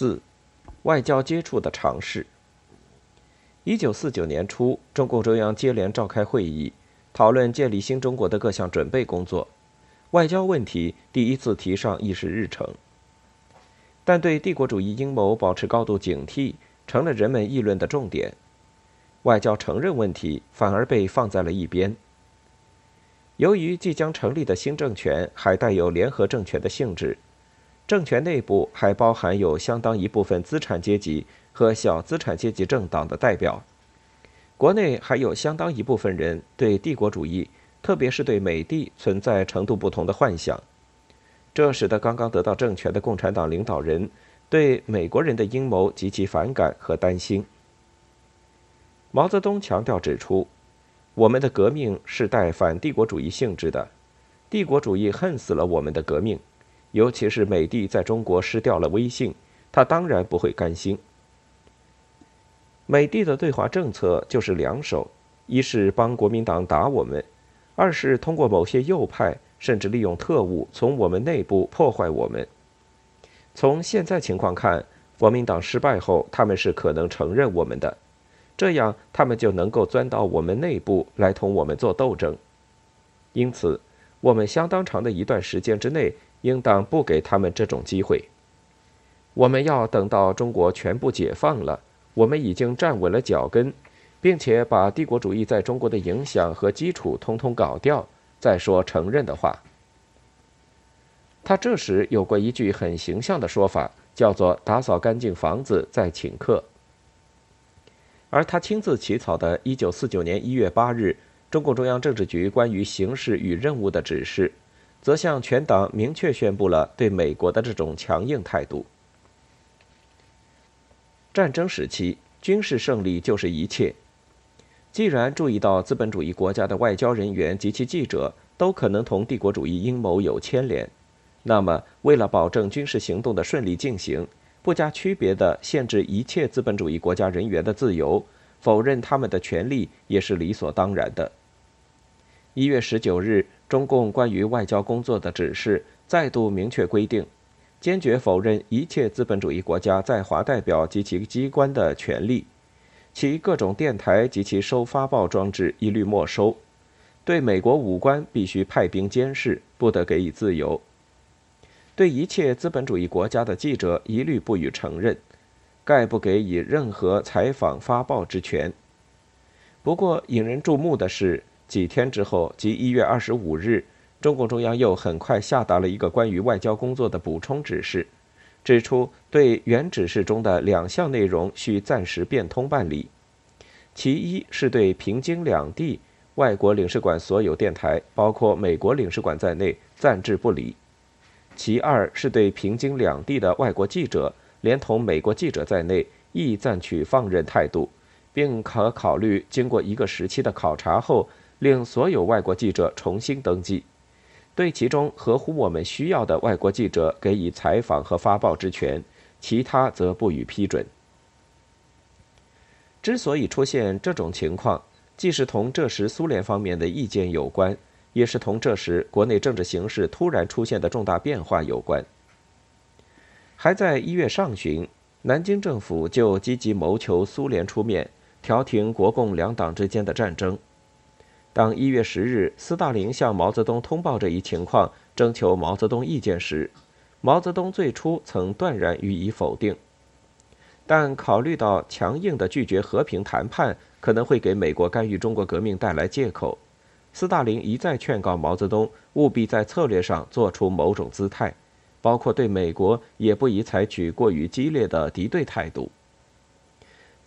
四，外交接触的尝试。一九四九年初，中共中央接连召开会议，讨论建立新中国的各项准备工作，外交问题第一次提上议事日程。但对帝国主义阴谋保持高度警惕，成了人们议论的重点。外交承认问题反而被放在了一边。由于即将成立的新政权还带有联合政权的性质。政权内部还包含有相当一部分资产阶级和小资产阶级政党的代表，国内还有相当一部分人对帝国主义，特别是对美帝存在程度不同的幻想，这使得刚刚得到政权的共产党领导人对美国人的阴谋极其反感和担心。毛泽东强调指出，我们的革命是带反帝国主义性质的，帝国主义恨死了我们的革命。尤其是美帝在中国失掉了威信，他当然不会甘心。美帝的对华政策就是两手：一是帮国民党打我们，二是通过某些右派，甚至利用特务从我们内部破坏我们。从现在情况看，国民党失败后，他们是可能承认我们的，这样他们就能够钻到我们内部来同我们做斗争。因此，我们相当长的一段时间之内。应当不给他们这种机会。我们要等到中国全部解放了，我们已经站稳了脚跟，并且把帝国主义在中国的影响和基础通通搞掉，再说承认的话。他这时有过一句很形象的说法，叫做“打扫干净房子再请客”。而他亲自起草的1949年1月8日中共中央政治局关于形势与任务的指示。则向全党明确宣布了对美国的这种强硬态度。战争时期，军事胜利就是一切。既然注意到资本主义国家的外交人员及其记者都可能同帝国主义阴谋有牵连，那么为了保证军事行动的顺利进行，不加区别地限制一切资本主义国家人员的自由，否认他们的权利，也是理所当然的。一月十九日。中共关于外交工作的指示再度明确规定，坚决否认一切资本主义国家在华代表及其机关的权利，其各种电台及其收发报装置一律没收，对美国武官必须派兵监视，不得给予自由。对一切资本主义国家的记者一律不予承认，概不给予任何采访发报之权。不过引人注目的是。几天之后，即一月二十五日，中共中央又很快下达了一个关于外交工作的补充指示，指出对原指示中的两项内容需暂时变通办理。其一是对平津两地外国领事馆所有电台，包括美国领事馆在内，暂置不理；其二是对平津两地的外国记者，连同美国记者在内，亦暂取放任态度，并可考虑经过一个时期的考察后。令所有外国记者重新登记，对其中合乎我们需要的外国记者给予采访和发报之权，其他则不予批准。之所以出现这种情况，既是同这时苏联方面的意见有关，也是同这时国内政治形势突然出现的重大变化有关。还在一月上旬，南京政府就积极谋求苏联出面调停国共两党之间的战争。当一月十日，斯大林向毛泽东通报这一情况，征求毛泽东意见时，毛泽东最初曾断然予以否定。但考虑到强硬的拒绝和平谈判可能会给美国干预中国革命带来借口，斯大林一再劝告毛泽东务必在策略上做出某种姿态，包括对美国也不宜采取过于激烈的敌对态度。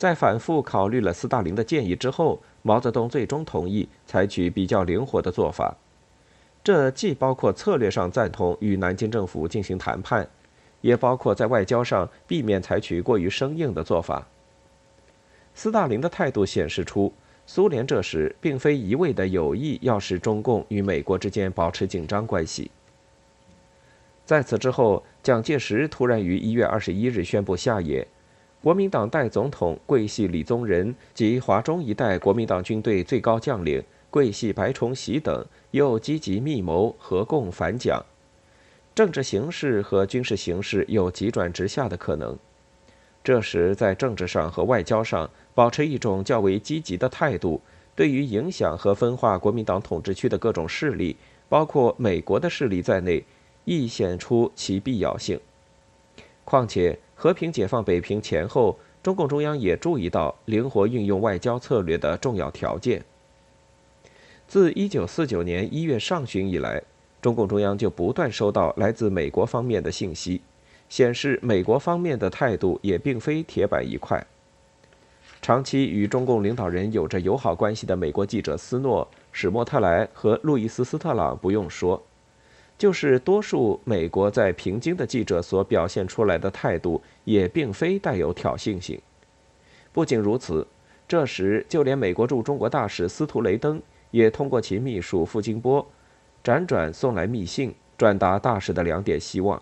在反复考虑了斯大林的建议之后。毛泽东最终同意采取比较灵活的做法，这既包括策略上赞同与南京政府进行谈判，也包括在外交上避免采取过于生硬的做法。斯大林的态度显示出，苏联这时并非一味的有意要使中共与美国之间保持紧张关系。在此之后，蒋介石突然于一月二十一日宣布下野。国民党代总统桂系李宗仁及华中一带国民党军队最高将领桂系白崇禧等又积极密谋合共反蒋，政治形势和军事形势有急转直下的可能。这时在政治上和外交上保持一种较为积极的态度，对于影响和分化国民党统治区的各种势力，包括美国的势力在内，亦显出其必要性。况且，和平解放北平前后，中共中央也注意到灵活运用外交策略的重要条件。自1949年1月上旬以来，中共中央就不断收到来自美国方面的信息，显示美国方面的态度也并非铁板一块。长期与中共领导人有着友好关系的美国记者斯诺、史莫特莱和路易斯·斯特朗不用说，就是多数美国在平津的记者所表现出来的态度，也并非带有挑衅性。不仅如此，这时就连美国驻中国大使司徒雷登。也通过其秘书傅金波，辗转送来密信，转达大使的两点希望：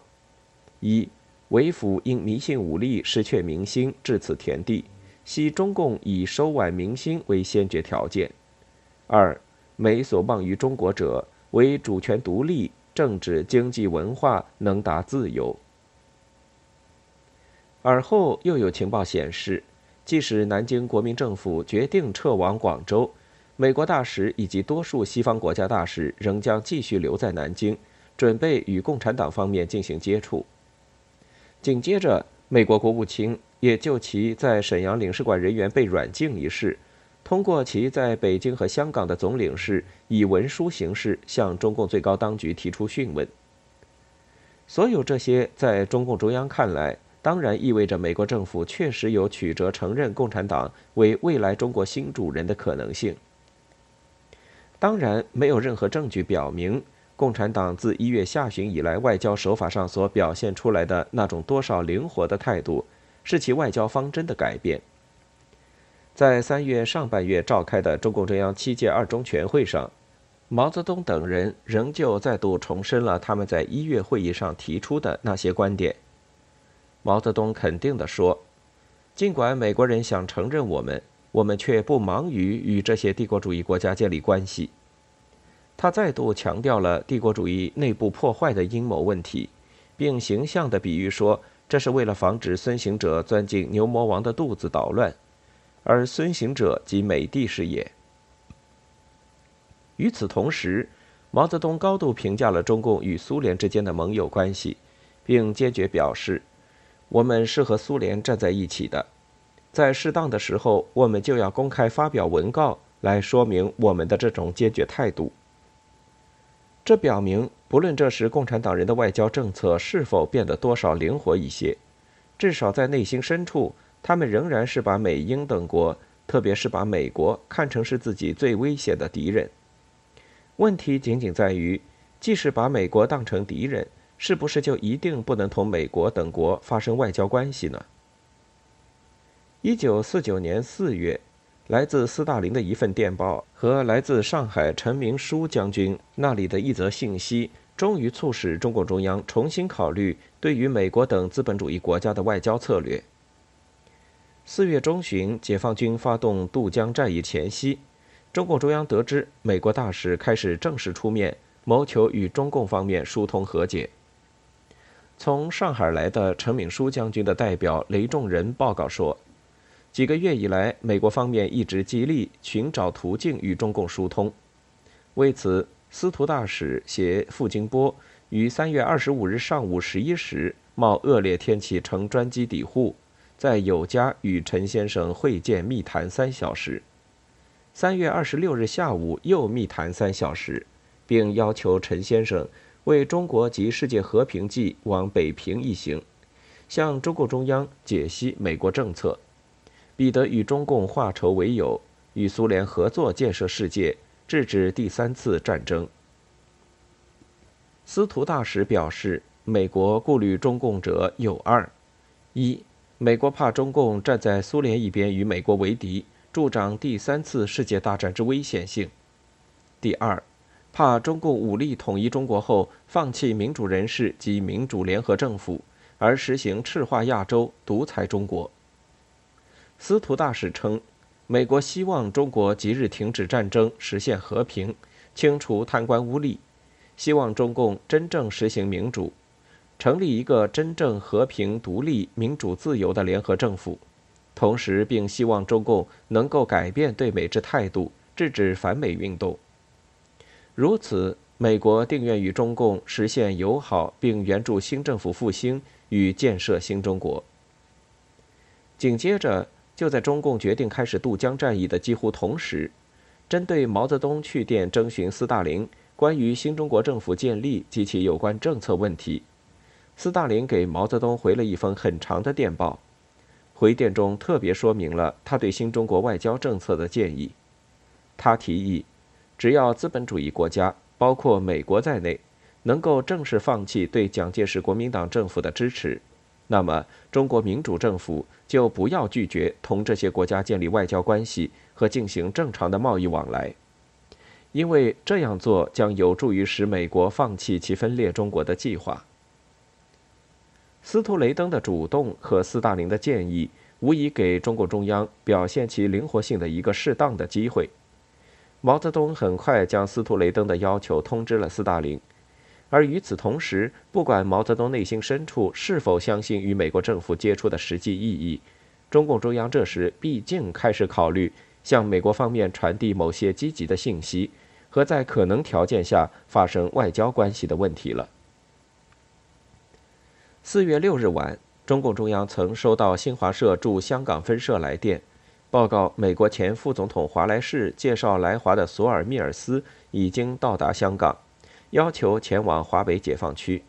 一，为府因迷信武力失却民心，至此田地，系中共以收挽民心为先决条件；二，美所望于中国者，为主权独立、政治、经济、文化能达自由。而后又有情报显示，即使南京国民政府决定撤往广州。美国大使以及多数西方国家大使仍将继续留在南京，准备与共产党方面进行接触。紧接着，美国国务卿也就其在沈阳领事馆人员被软禁一事，通过其在北京和香港的总领事，以文书形式向中共最高当局提出讯问。所有这些，在中共中央看来，当然意味着美国政府确实有曲折承认共产党为未来中国新主人的可能性。当然，没有任何证据表明，共产党自一月下旬以来外交手法上所表现出来的那种多少灵活的态度，是其外交方针的改变。在三月上半月召开的中共中央七届二中全会上，毛泽东等人仍旧再度重申了他们在一月会议上提出的那些观点。毛泽东肯定地说：“尽管美国人想承认我们。”我们却不忙于与这些帝国主义国家建立关系。他再度强调了帝国主义内部破坏的阴谋问题，并形象地比喻说，这是为了防止孙行者钻进牛魔王的肚子捣乱，而孙行者即美帝是也。与此同时，毛泽东高度评价了中共与苏联之间的盟友关系，并坚决表示，我们是和苏联站在一起的。在适当的时候，我们就要公开发表文告来说明我们的这种坚决态度。这表明，不论这时共产党人的外交政策是否变得多少灵活一些，至少在内心深处，他们仍然是把美英等国，特别是把美国看成是自己最危险的敌人。问题仅仅在于，即使把美国当成敌人，是不是就一定不能同美国等国发生外交关系呢？一九四九年四月，来自斯大林的一份电报和来自上海陈明书将军那里的一则信息，终于促使中共中央重新考虑对于美国等资本主义国家的外交策略。四月中旬，解放军发动渡江战役前夕，中共中央得知美国大使开始正式出面谋求与中共方面疏通和解。从上海来的陈敏书将军的代表雷仲仁报告说。几个月以来，美国方面一直极力寻找途径与中共疏通。为此，司徒大使携傅金波于三月二十五日上午十一时，冒恶劣天气乘专机抵沪，在友家与陈先生会见密谈三小时。三月二十六日下午又密谈三小时，并要求陈先生为中国及世界和平计往北平一行，向中共中央解析美国政策。彼得与中共化仇为友，与苏联合作建设世界，制止第三次战争。司徒大使表示，美国顾虑中共者有二：一，美国怕中共站在苏联一边与美国为敌，助长第三次世界大战之危险性；第二，怕中共武力统一中国后，放弃民主人士及民主联合政府，而实行赤化亚洲、独裁中国。司徒大使称，美国希望中国即日停止战争，实现和平，清除贪官污吏，希望中共真正实行民主。成立一个真正和平、独立、民主、自由的联合政府，同时并希望中共能够改变对美之态度，制止反美运动。如此，美国定愿与中共实现友好，并援助新政府复兴与建设新中国。紧接着，就在中共决定开始渡江战役的几乎同时，针对毛泽东去电征询斯大林关于新中国政府建立及其有关政策问题，斯大林给毛泽东回了一封很长的电报。回电中特别说明了他对新中国外交政策的建议。他提议，只要资本主义国家，包括美国在内，能够正式放弃对蒋介石国民党政府的支持。那么，中国民主政府就不要拒绝同这些国家建立外交关系和进行正常的贸易往来，因为这样做将有助于使美国放弃其分裂中国的计划。斯图雷登的主动和斯大林的建议，无疑给中共中央表现其灵活性的一个适当的机会。毛泽东很快将斯图雷登的要求通知了斯大林。而与此同时，不管毛泽东内心深处是否相信与美国政府接触的实际意义，中共中央这时毕竟开始考虑向美国方面传递某些积极的信息和在可能条件下发生外交关系的问题了。四月六日晚，中共中央曾收到新华社驻香港分社来电，报告美国前副总统华莱士介绍来华的索尔密尔斯已经到达香港。要求前往华北解放区。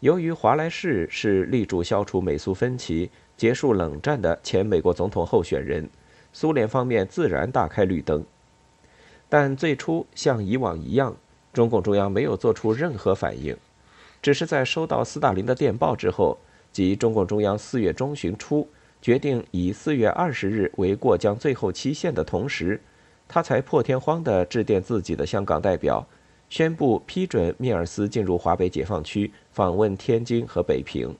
由于华莱士是力主消除美苏分歧、结束冷战的前美国总统候选人，苏联方面自然大开绿灯。但最初像以往一样，中共中央没有做出任何反应，只是在收到斯大林的电报之后，即中共中央四月中旬初决定以四月二十日为过江最后期限的同时，他才破天荒地致电自己的香港代表。宣布批准密尔斯进入华北解放区访问天津和北平。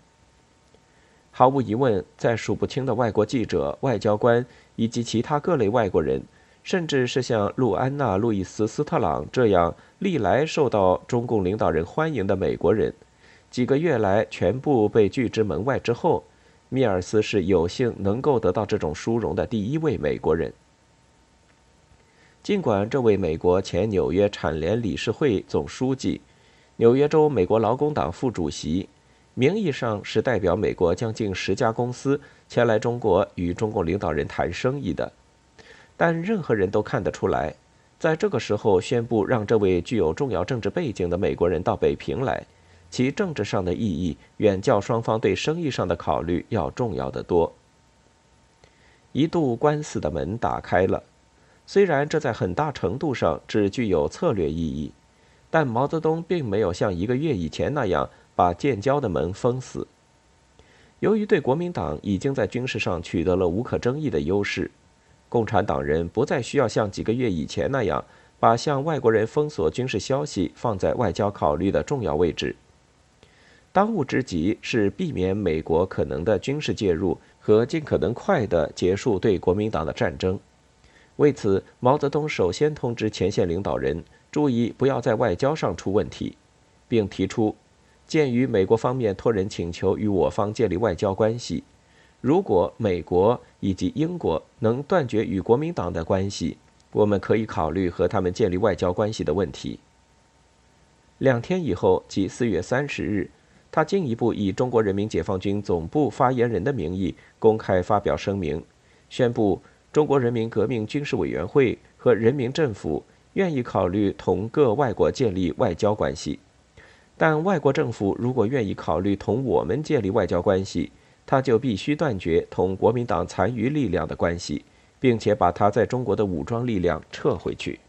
毫无疑问，在数不清的外国记者、外交官以及其他各类外国人，甚至是像路安娜·路易斯·斯特朗这样历来受到中共领导人欢迎的美国人，几个月来全部被拒之门外之后，密尔斯是有幸能够得到这种殊荣的第一位美国人。尽管这位美国前纽约产联理事会总书记、纽约州美国劳工党副主席，名义上是代表美国将近十家公司前来中国与中共领导人谈生意的，但任何人都看得出来，在这个时候宣布让这位具有重要政治背景的美国人到北平来，其政治上的意义远较双方对生意上的考虑要重要的多。一度官司的门打开了。虽然这在很大程度上只具有策略意义，但毛泽东并没有像一个月以前那样把建交的门封死。由于对国民党已经在军事上取得了无可争议的优势，共产党人不再需要像几个月以前那样把向外国人封锁军事消息放在外交考虑的重要位置。当务之急是避免美国可能的军事介入和尽可能快地结束对国民党的战争。为此，毛泽东首先通知前线领导人注意不要在外交上出问题，并提出：鉴于美国方面托人请求与我方建立外交关系，如果美国以及英国能断绝与国民党的关系，我们可以考虑和他们建立外交关系的问题。两天以后，即四月三十日，他进一步以中国人民解放军总部发言人的名义公开发表声明，宣布。中国人民革命军事委员会和人民政府愿意考虑同各外国建立外交关系，但外国政府如果愿意考虑同我们建立外交关系，他就必须断绝同国民党残余力量的关系，并且把他在中国的武装力量撤回去。